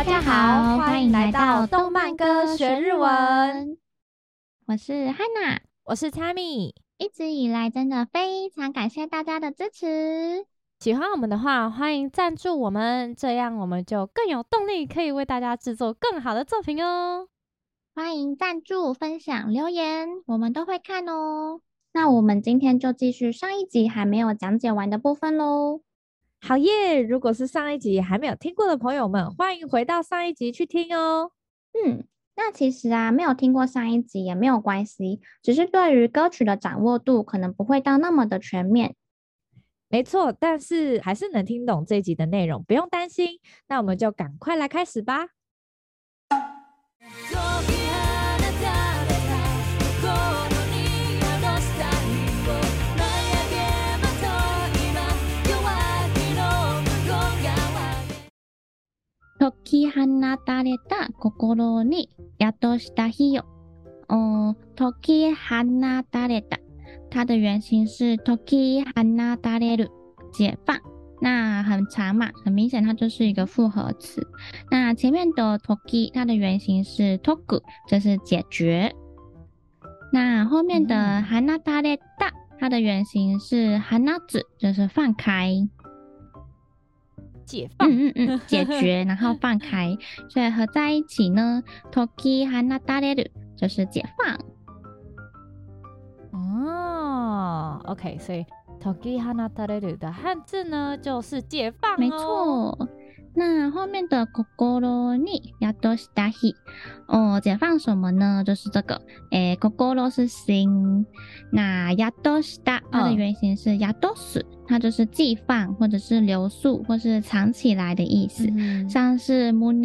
大家好，欢迎来到动漫歌学日文。我是 Hana，我是 Tammy。一直以来，真的非常感谢大家的支持。喜欢我们的话，欢迎赞助我们，这样我们就更有动力，可以为大家制作更好的作品哦。欢迎赞助、分享、留言，我们都会看哦。那我们今天就继续上一集还没有讲解完的部分喽。好耶！如果是上一集还没有听过的朋友们，欢迎回到上一集去听哦。嗯，那其实啊，没有听过上一集也没有关系，只是对于歌曲的掌握度可能不会到那么的全面。没错，但是还是能听懂这一集的内容，不用担心。那我们就赶快来开始吧。解き放たれた心に宿した日よ。哦，解き放たれた，它的原型是解き放たれる，解放。那很长嘛，很明显它就是一个复合词。那前面的解き，它的原型是解く，就是解决。那后面的放たれた，它的原型是放つ，就是放开。解放，嗯嗯嗯，解决，然后放开，所以合在一起呢，解き放たれる就是解放。哦，OK，所以解き放たれる的汉字呢就是解放哦。没错。 那后面的心に宿した日，哦，解放什么呢？就是这个，诶，心是心，那宿した它的原型是宿す，它就是寄放或者是留宿或是藏起来的意思，嗯、像是胸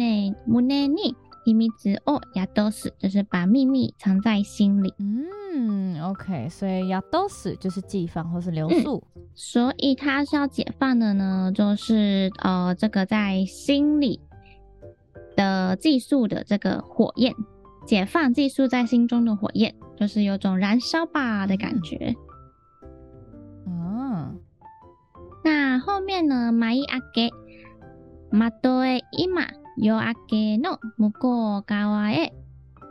胸に 秘密を宿す，就是把秘密藏在心里。嗯，OK，所以宿す就是寄放或是留宿，嗯，所以它是要解放的呢，就是呃，这个在心里的寄宿的这个火焰，解放寄宿在心中的火焰，就是有种燃烧吧的感觉。嗯，那后面呢？舞い上げ、まとえ今。 夜明けの向こう侧へ，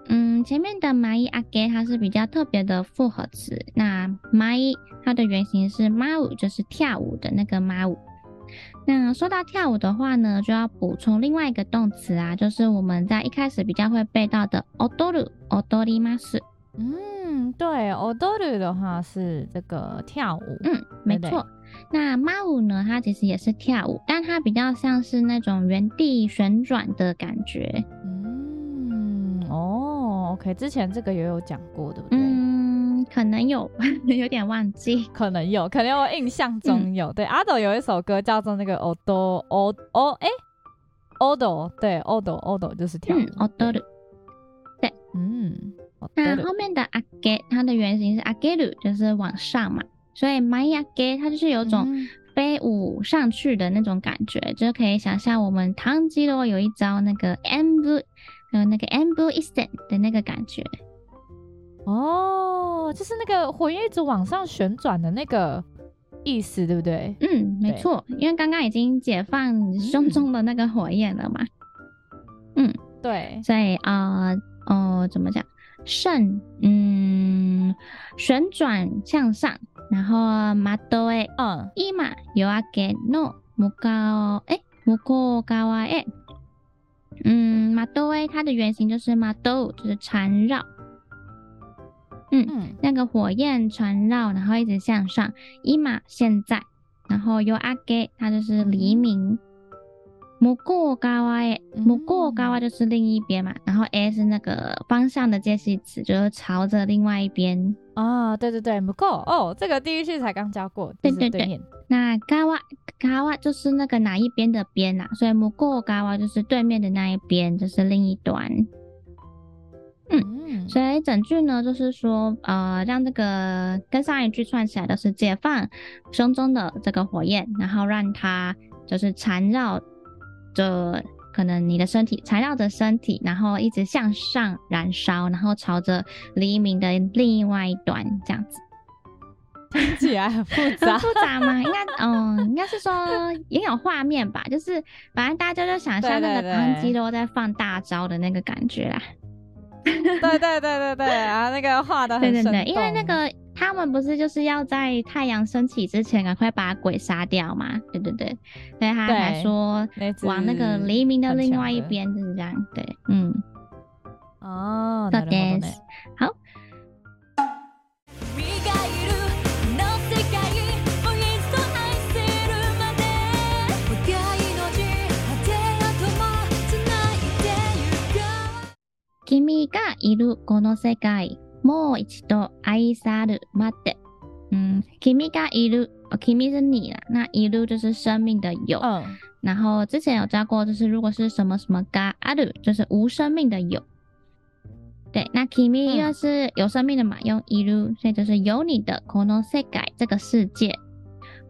嗯，前面的舞い上げ它是比较特别的复合词。那舞它的原型是舞う，就是跳舞的那个舞。那说到跳舞的话呢，就要补充另外一个动词啊，就是我们在一开始比较会背到的踊る、踊ります。 嗯，对，踊る的话是这个跳舞。嗯，没错。那马舞呢？它其实也是跳舞，但它比较像是那种原地旋转的感觉。嗯，哦，OK，之前这个也有讲过，对不对？嗯，可能有，有点忘记。可能有，可能我印象中有。嗯、对，阿斗有一首歌叫做那个《オドオオ哎オド》，对，オドオド就是跳舞。オドル。对，嗯。 那后面的アゲ，它的原型是アゲル，就是往上嘛。所以舞い上げ它就是有种飞舞上去的那种感觉，嗯、就可以想象我们炭治郎有一招那个演武，还有那个演武一闪的那个感觉。哦，就是那个火焰一直往上旋转的那个意思，对不对？嗯，没错，因为刚刚已经解放胸中的那个火焰了嘛。嗯，对。所以啊，哦、呃，怎么讲？ 顺，嗯，旋转向上。然后まとえ、嗯，今夜明けの向こう哎，向こう侧へ，嗯，まとえ它的原型就是まとう，就是缠绕，嗯嗯，那个火焰缠绕，然后一直向上。今现在，然后夜明け它就是黎明。 向こう侧へ，向こう侧就是另一边嘛，然后 a 是那个方向的介系词，就是朝着另外一边。哦，对对对，向こう哦，这个第一句才刚教过，对，对对对。那侧侧就是那个哪一边的边呐、啊，所以向こう侧就是对面的那一边，就是另一端。嗯，嗯，所以整句呢，就是说，呃，让这个跟上一句串起来的是解放胸中的这个火焰，然后让它就是缠绕。 就可能你的身体缠绕着身体，然后一直向上燃烧，然后朝着黎明的另外一端这样子。听起来很复杂，很复杂吗？应该，嗯，应该是说也有画面吧，就是反正大家就想象那个唐吉 诃在放大招的那个感觉啦。对对对对对，啊，那个画的很生动。对对对，因为那个他们不是就是要在太阳升起之前赶快把鬼杀掉嘛？对对对，所以他还说往那个黎明的另外一边就是这样。对，嗯。哦，好的，好。君がいるこの世界、 もう一度爱さるまで。嗯，君がいる，君是你啦，那いる就是生命的有。嗯。然后之前有教过，就是如果是什么什么がある，就是无生命的有。对，那君因为是有生命的嘛，用いる，所以就是有你的この世界这个世界。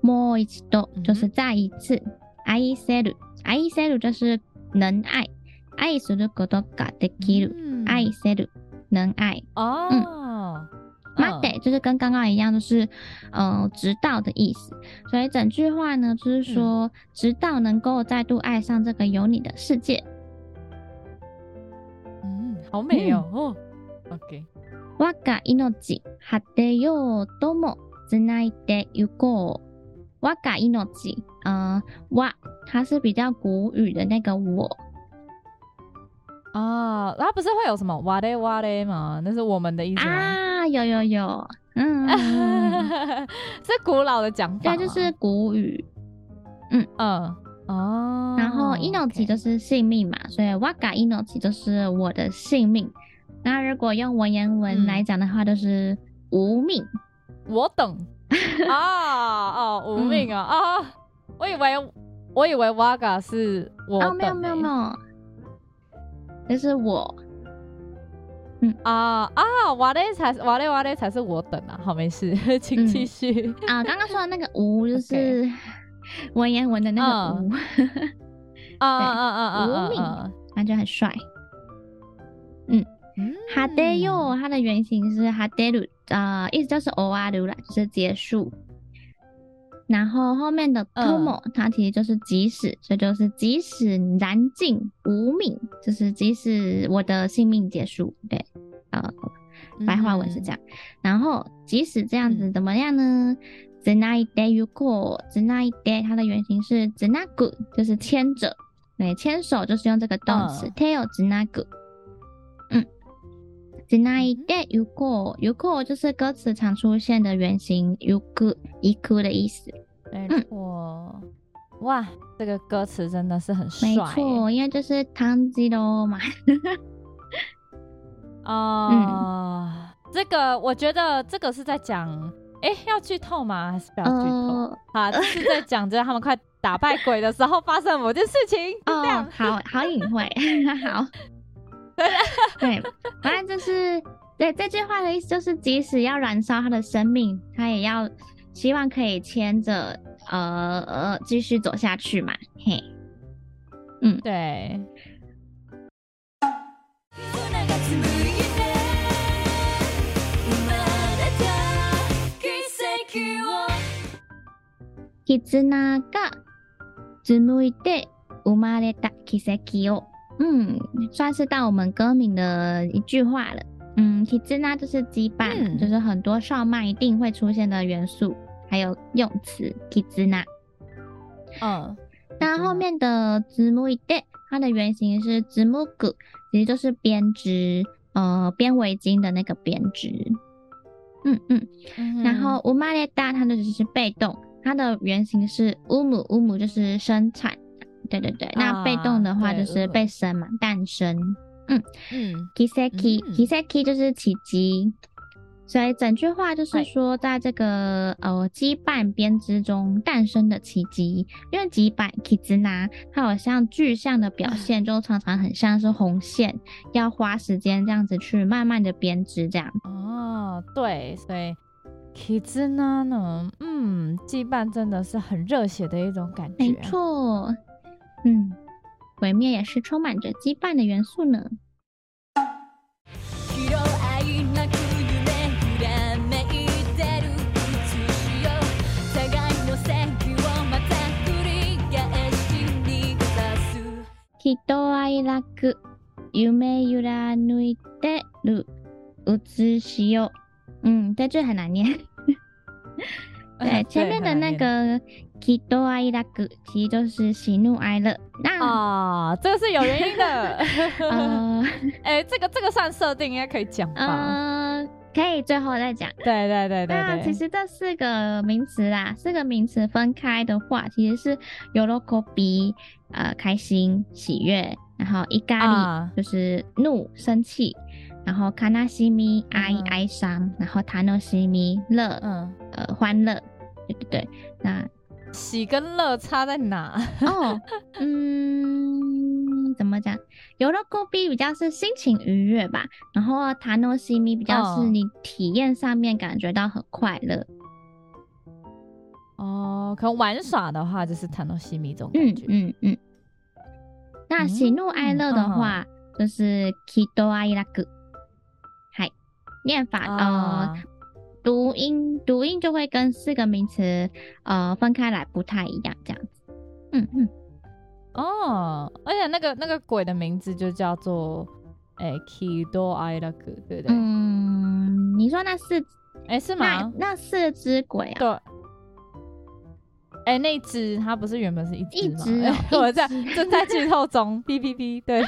もう一度就是再一次，爱せる，爱せる就是能爱。爱することができる，爱せる， 能爱哦。嗯，まで就是跟刚刚一样，就是呃，直到的意思。所以整句话呢，就是说，直到能够再度爱上这个有你的世界。嗯，好美哦。哦，OK。我が命果てようともつないでゆこう。我が命，呃，我，它是比较古语的那个我。 啊，它不是会有什么哇嘞哇嘞吗？那是我们的意思？啊，有有有，嗯，是古老的讲法，对，就是古语，嗯嗯哦。然后命就是性命嘛，所以我が命就是我的性命。那如果用文言文来讲的话，就是无命。我等 啊哦，无命啊啊！我以为我以为哇嘎是我哦，没有没有没有。这是我，嗯。啊啊，瓦雷才瓦雷瓦雷才是我等啊，好没事，请继续、嗯、啊。刚刚说的那个无就是 文言文的那个无，啊啊啊啊，无名，感觉很帅。嗯，哈德哟，它的原型是哈德鲁啊，意思就是终わる了，就是结束。然后后面的 tomo，它其实就是即使，所以就是即使燃尽无命，就是即使我的性命结束，对，呃，白话文是这样。然后即使这样子怎么样呢？つないでゆこう，つないで它的原型是つなぐ，就是牵着，对，牵手就是用这个动词，手をつなぐ。嗯， つないでゆこう，ゆこう就是歌词常出现的原型，ゆく。一哭的意思，没错、嗯，哇，这个歌词真的是很帅，没错，因为就是唐吉诃嘛，啊、呃嗯，这个我觉得这个是在讲，哎，要剧透吗？还是不要剧透？呃、好，这是在讲着他们快打败鬼的时候发生某件事情，哦，这样，好好隐晦，好， 对，反正就是，对这句话的意思就是，即使要燃烧他的生命，他也要。希望可以牵着，呃呃，继续走下去嘛，嘿，嗯，对。绊が纺いで生まれた奇迹を， 嗯，算是到我们歌名的一句话了。嗯，绊就是羁绊，嗯，就是很多少漫一定会出现的元素。还有用词绊，嗯，那后面的纺いで，它的原型是纺ぐ，其实就是编织，呃，编围巾的那个编织。嗯嗯，嗯，然后生まれた，它的只是被动，它的原型是生む，生む就是生产。 对对对，啊、那被动的话就是被生嘛，诞生。嗯嗯，kiseki，kiseki 就是奇迹。所以整句话就是说，在这个呃羁绊编织中诞生的奇迹。因为羁绊 kizuna 它好像具象的表现，就常常很像是红线，要花时间这样子去慢慢的编织这样。哦，对，所以 kizuna 呢，嗯，羁绊真的是很热血的一种感觉。没错，嗯，毁灭也是充满着羁绊的元素呢。人愛楽夢揺らぬいてるしよ嗯，在这 很难念。对，前面的那个喜怒哀乐，其实就是喜怒哀乐。那啊，这个是有原因的。呃，哎、欸，这个这个算设定，应该可以讲吧？呃，可以最后再讲。对对对对对。那其实这四个名词啦，四个名词分开的话，其实是喜び，呃，开心、喜悦，然后怒り就是怒、生气。然后卡纳西米哀哀伤，然后塔诺西米乐，嗯，呃，欢乐，对对对。那喜跟乐差在哪？哦，嗯，怎么讲？有了勾比比较是心情愉悦吧，然后塔诺西米比较是你体验上面感觉到很快乐。哦，可能玩耍的话就是塔诺西米这种感觉。嗯嗯嗯。那喜怒哀乐的话，嗯、就是喜怒哀乐。念法呃，读音读音就会跟四个名词呃分开来不太一样，这样子。嗯嗯。哦，而且那个那个鬼的名字就叫做诶喜怒哀乐，对不对？嗯，你说那四哎是吗？那，那四只鬼啊？对。哎，那只它不是原本是一只吗？一只、哦，我在正在剧透中，哔哔哔，对，哔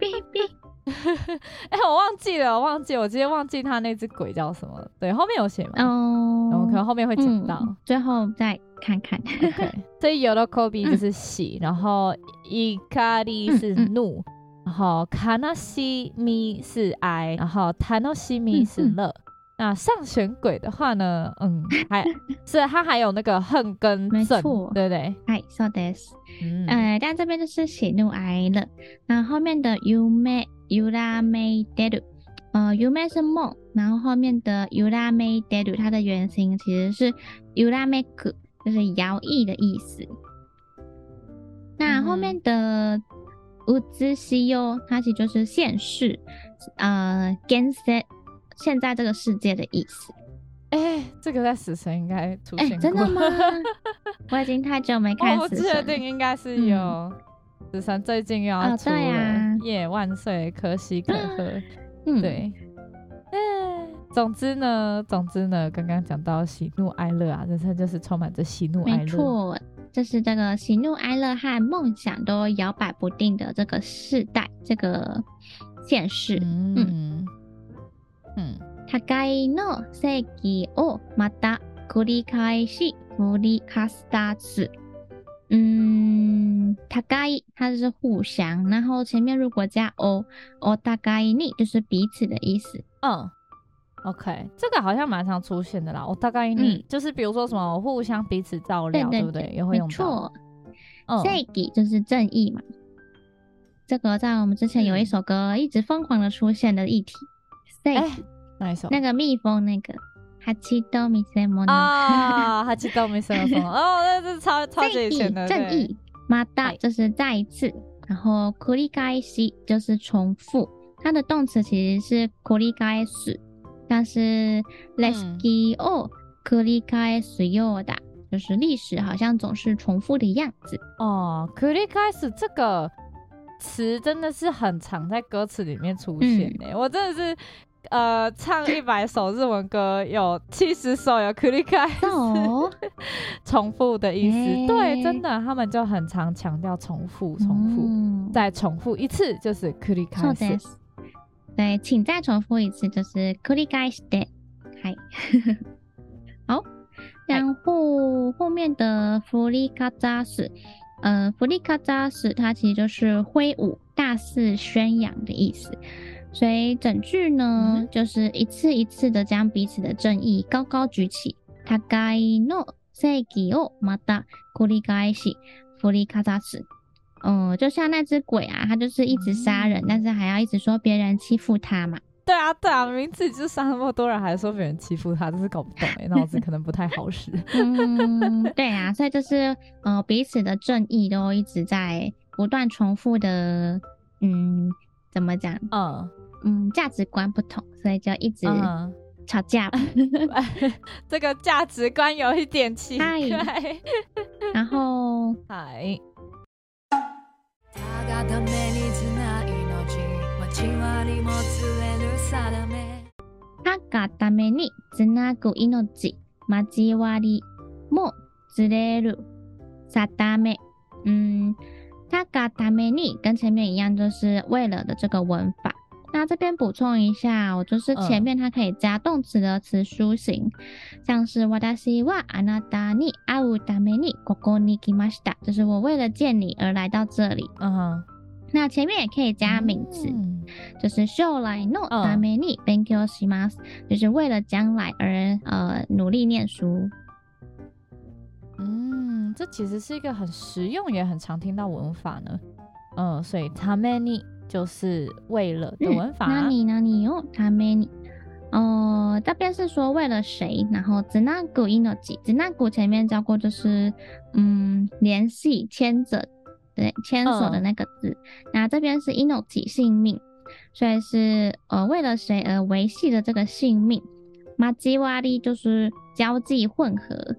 哔哔。哎、欸，我忘记了，我忘记，我直接忘记他那只鬼叫什么。对，后面有写吗？哦，我可能后面会讲到、嗯，最后再看看。Okay. 所以有的 kobi 就是喜，嗯、然后 Ikari 是怒，然后卡纳西咪是哀，然后 Tanoshimi 是乐。嗯嗯那上弦鬼的话呢，嗯，还是它还有那个恨跟憎，对不对？哎，so this，嗯，呃，但这边就是喜怒哀乐。那后面的 yume。ゆらめいてる，呃，yume 是梦，然后后面的ゆらめいてる，它的原型其实是ゆらめく，就是摇曳的意思。那后面的映しよ，它其实就是现世，呃，现世， 现在这个世界的意思。哎、欸，这个在死神应该出现过。欸、真的吗？我已经太久没看死神。我确定应该是有。嗯死神最近又要出了，耶、oh, 啊 yeah, 万岁，可喜可贺。嗯，对。嗯，总之呢，总之呢，刚刚讲到喜怒哀乐啊，人生就是充满着喜怒哀乐。没错，就是这个喜怒哀乐和梦想都摇摆不定的这个世代，这个现世。嗯嗯。互いの世纪をまた繰り返し振りかすたつ。嗯，互い它就是互相，然后前面如果加お，お互いに就是彼此的意思。嗯，OK，这个好像蛮常出现的啦。お互いに、嗯、就是比如说什么互相彼此照料，对，对，对，对不对？也会用到。没错，嗯，正义就是正义嘛。这个在我们之前有一首歌一直疯狂的出现的议题。 哎、欸，哪一首？那个蜜蜂那个。哈奇多米什么啊，哈奇多米什么什么哦，那是超超级以前的正义，また就是再一次，然后繰り返し就是重复，它的动词其实是繰り返す，但是历史を繰り返すようだ，就是历史好像总是重复的样子哦。繰り返す这个词真的是很常在歌词里面出现诶、嗯，我真的是。 呃，唱一百首日文歌，有七十首有繰り返す，重复的意思。欸、对，真的，他们就很常强调重复、重复、嗯，再重复一次就是繰り返す。对，请再重复一次就是繰り返して。嗨，好，然后后面的振りかざす，呃，振りかざす，它其实就是挥舞、大肆宣扬的意思。 所以整句呢、嗯，就是一次一次的将彼此的正义高高举起。互いの正义をまた繰り返し振りかざす。嗯，就像那只鬼啊，他就是一直杀人、嗯，但是还要一直说别人欺负他嘛。对啊，对啊，名字就杀那么多人，还说别人欺负他，真是搞不懂哎，脑子可能不太好使。嗯，对啊，所以就是呃，彼此的正义都一直在不断重复的，嗯，怎么讲？嗯。 嗯，价值观不同，所以就一直吵架。嗯、这个价值观有一点奇怪。然后，嗨。 他がためにつなぐ命、交わりもずれる定め。嗯，他がために跟前面一样，就是为了的这个文法。 那这边补充一下，我就是前面它可以加动词的词书形，嗯、像是私はあなたに会うためにここに来ました，就是我为了见你而来到这里。嗯哼，那前面也可以加名词，嗯、就是将来のために勉强します，就是为了将来而呃努力念书。嗯，这其实是一个很实用也很常听到文法呢。嗯，所以ために。 就是为了的文法。那你呢？你用ために。哦，这边是说为了谁？然后つなぐ命，つなぐ前面教过，就是嗯联系、牵着，对，牵手的那个字。那、嗯、这边是命，性命，所以是呃为了谁而维系的这个性命。交わり就是交际混合。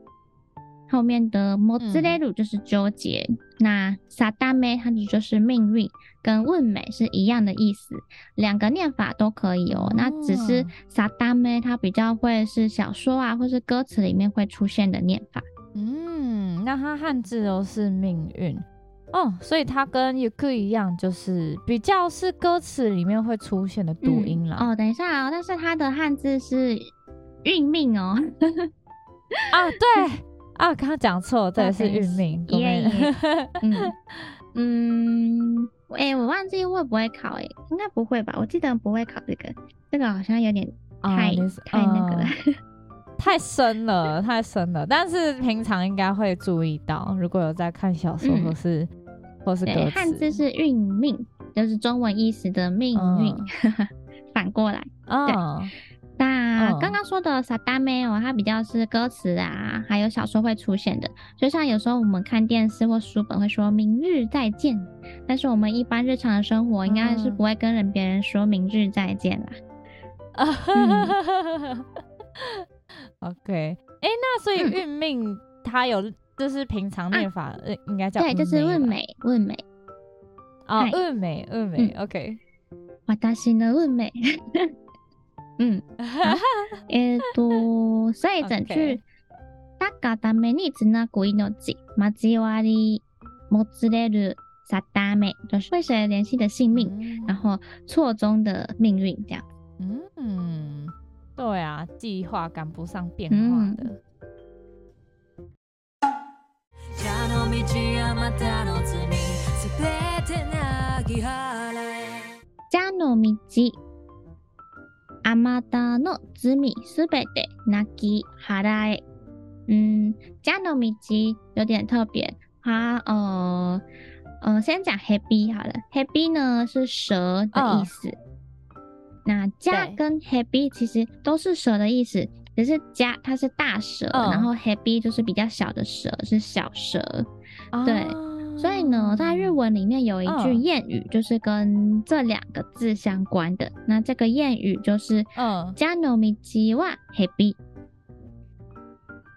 后面的もつれる就是纠结，嗯、 那定め它就是命运，跟运命是一样的意思，两个念法都可以哦。哦那只是定め它比较会是小说啊，或是歌词里面会出现的念法。嗯，那它汉字都是命运哦，所以它跟ゆく一样，就是比较是歌词里面会出现的读音了、嗯。哦，等一下哦，但是它的汉字是运命哦。啊，对。 啊，刚刚讲错，这是运命。耶嗯 嗯，哎、欸，我忘记会不会考、欸，哎，应该不会吧？我记得不会考这个，这个好像有点太、啊、太那个了，太深了，太深了。但是平常应该会注意到，如果有在看小说或是、嗯、或是歌词，汉字是运命，就是中文意思的命运，嗯、反过来。哦、对。那刚刚说的定め哦，它比较是歌词啊，还有小说会出现的。就像有时候我们看电视或书本会说“明日再见”，但是我们一般日常的生活应该是不会跟人别人说“明日再见”啦。OK，哎，那所以运命它有就是平常念法，应该叫对，就是运美，运美啊，运美，运美。OK，私の運命。嗯，えっと，所以整句「たがためにつなぐ命、交わりもつれる定め」，就是为谁联系的性命，嗯、然后错综的命运这样。嗯，对啊，计划赶不上变化的。嗯あまたの罪すべて泣き払え。嗯，家の道有点特别，它呃呃，先讲蛇尾好了。蛇尾呢是蛇的意思，哦、那家跟蛇尾其实都是蛇的意思，只是家它是大蛇，哦、然后蛇尾就是比较小的蛇，是小蛇，哦、对。 所以呢，在日文里面有一句谚语，就是跟这两个字相关的。Oh. 那这个谚语就是“嗯，家の道は蛇”。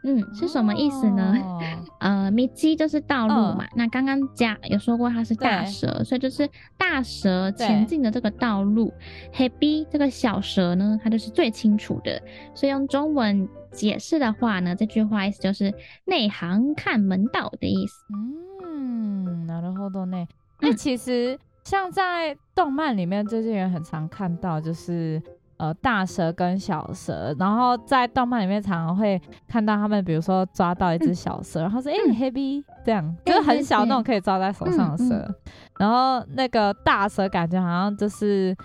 嗯，是什么意思呢？Oh. 呃，道就是道路嘛。Oh. 那刚刚家有说过它是大蛇，对所以就是大蛇前进的这个道路。蛇对这个小蛇呢，它就是最清楚的。所以用中文解释的话呢，这句话意思就是内行看门道的意思。嗯。嗯，なるほどね。那其实像在动漫里面，最近也很常看到，就是 呃大蛇跟小蛇，然后在动漫里面常常会看到他们，比如说抓到一只小蛇，嗯、然后说哎、欸、黑 B 这样，就是很小那种可以抓在手上的蛇，然后那个大蛇感觉好像就是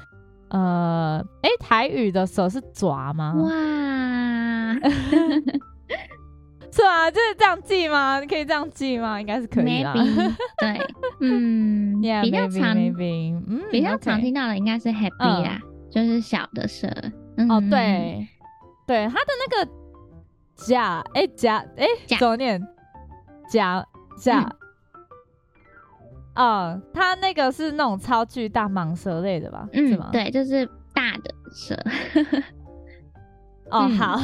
呃哎、欸、台语的蛇是爪吗？哇。是啊，就是这样记吗？你可以这样记吗？应该是可以啦。Maybe, 对，嗯，yeah, 比较常 maybe, maybe, 嗯、比较常听到的应该是 happy 啦，嗯、就是小的蛇。嗯、哦，对，对，它的那个甲，哎、欸，甲，哎、欸，怎么念？甲甲，嗯、哦，它那个是那种超巨大蟒蛇类的吧？嗯，是吗？对，就是大的蛇。哦，好。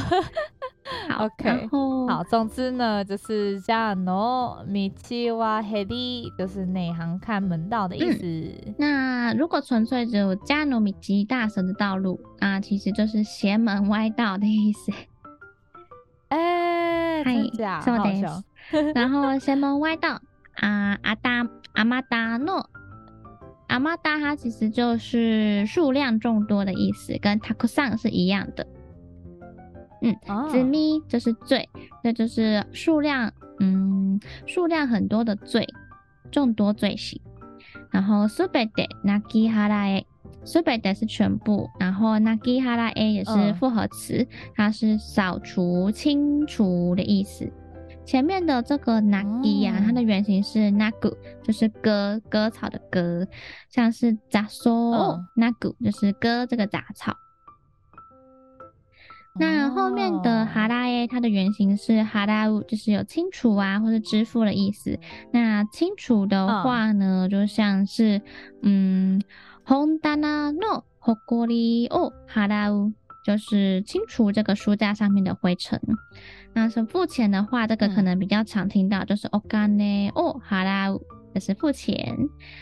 好，OK，好，总之呢，就是加诺米奇瓦黑利，就是内行看门道的意思。嗯、那如果纯粹只有加诺米奇大蛇的道路啊，其实就是邪门歪道的意思。哎、欸，真假？好笑。然后邪门歪道啊，阿达阿玛达诺。阿玛达它其实就是数量众多的意思，跟たくさん是一样的。 嗯，积み就是罪，那就是数量，嗯，数量很多的罪，众多罪行。然后すべてなぎはらえ，すべて是全部，然后なぎはらえ也是复合词，它是扫除、清除的意思。前面的这个 nagi 呀，它的原型是 nagu，就是割割草的割，像是杂草 nagu，就是割这个杂草。 那后面的哈拉耶，它的原型是哈拉乌，就是有清除啊或者支付的意思。那清除的话呢，就像是嗯，红丹娜诺霍国里哦哈拉乌，就是清除这个书架上面的灰尘。那是付钱的话，这个可能比较常听到，嗯、就是お金を払う， 就是付钱。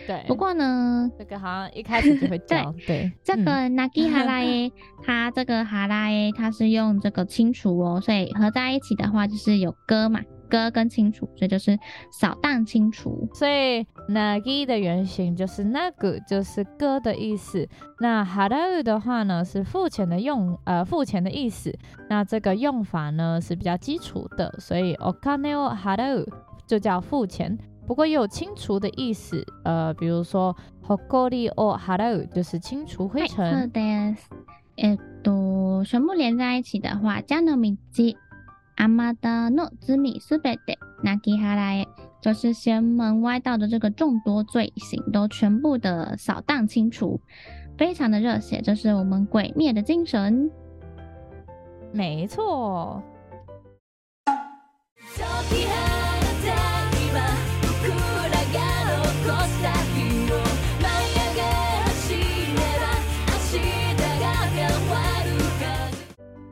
对。不过呢，这个好像一开始就会讲。对。对这个なぎはらえ，它这个はらえ，它是用这个清除哦，所以合在一起的话就是有割嘛。割跟清除，所以就是扫荡清除。所以 nagi 的原型就是那个，就是割的意思。那 harau 的话呢，是付钱的用，呃，付钱的意思。那这个用法呢是比较基础的，所以 okane o harau 就叫付钱。 不过也有清除的意思，呃，比如说 hokori o harau 就是清除灰尘。そうです。えっと，全部连在一起的话，じゃのみち。阿玛达诺兹米斯贝德纳基哈莱，就是邪门歪道的这个众多罪行都全部的扫荡清除，非常的热血，这是我们鬼灭的精神。没错。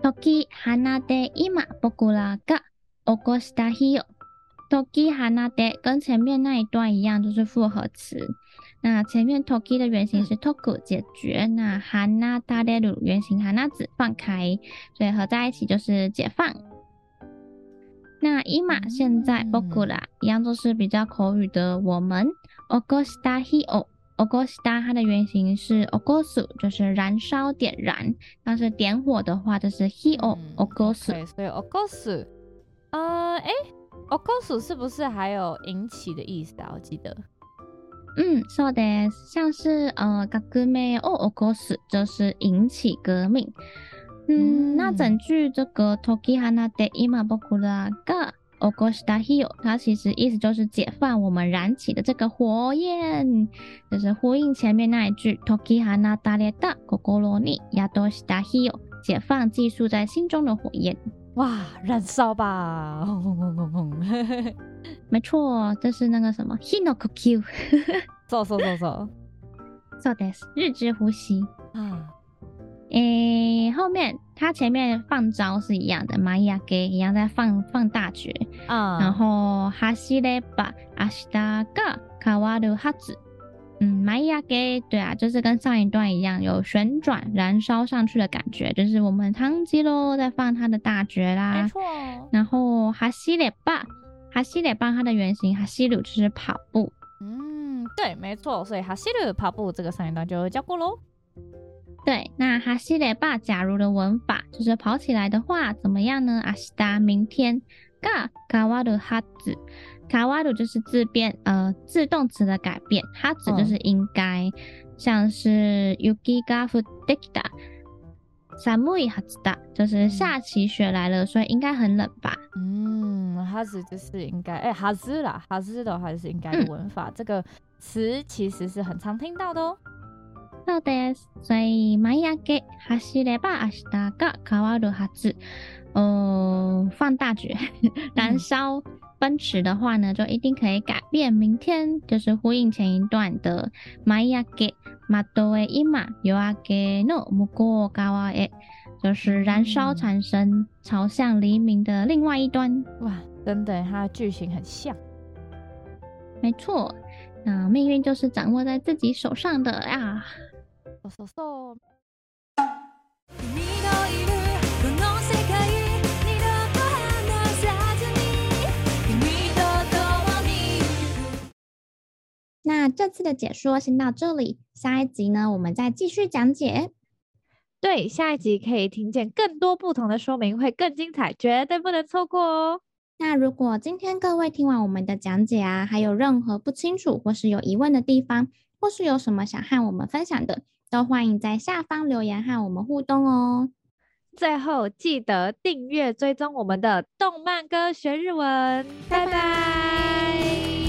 时放って今仆らが起こした日よ。时放って跟前面那一段一样，都是复合词。那前面时的原型是 toku 解决，那放たれる原型放子放开，所以合在一起就是解放。那今现在仆ら一样都是比较口语的我们起こ した日よ。起こした它的原型是起こす，就是燃烧、点燃。但是点火的话，就是火を起こす。对，所以起こす，呃，哎，起こす是不是还有引起的意思啊？我记得，嗯，そうです。像是呃，革命を起こす，就是引起革命。嗯，嗯那整句这个时放って 今仆らが起こした日よ，它其实意思就是解放我们燃起的这个火焰，就是呼应前面那一句时放たれた心に宿した日よ，解放寄宿在心中的火焰。哇，燃烧吧！轰轰轰轰轰！没错，这是那个什么日の呼吸。走走走走，そうです，日之呼吸啊。 诶、欸，后面它前面放招是一样的，舞い上げ一样在放放大绝啊，然后走れば明日が変わるはず，嗯，舞い上げ对啊，就是跟上一段一样，有旋转燃烧上去的感觉，就是我们唐吉诃在放他的大绝啦，没错。然后走れば，走れば它的原型走る就是跑步，嗯，对，没错，所以走る跑步这个上一段就教过喽。 对，那哈西雷巴假如的文法就是跑起来的话怎么样呢？阿西达明天，嘎卡瓦鲁哈子，卡瓦鲁就是自变，呃，自动词的改变，哈子就是应该，嗯、像是 yuki ga futekita，寒いはずだ，就是下起雪来了，所以应该很冷吧？嗯，哈子就是应该，哎，哈子啦，哈子的话就是应该的文法，嗯、这个词其实是很常听到的哦。 そうです。所以舞い上げ走れば明日が変わるはず。呃，放大绝，燃烧奔驰的话呢，就一定可以改变明天，就是呼应前一段的舞い上げ。窓へ今夜明けの向こう侧へ， 就是燃烧产生，朝向黎明的另外一端。哇，真的，它的剧情很像。没错，那命运就是掌握在自己手上的 呀。嗖嗖嗖。那这次的解说先到这里，下一集呢，我们再继续讲解。对，下一集可以听见更多不同的说明，会更精彩，绝对不能错过哦。那如果今天各位听完我们的讲解啊，还有任何不清楚或是有疑问的地方，或是有什么想和我们分享的，都欢迎在下方留言和我们互动哦。最后记得订阅追踪我们的动漫歌学日文，拜拜。拜拜。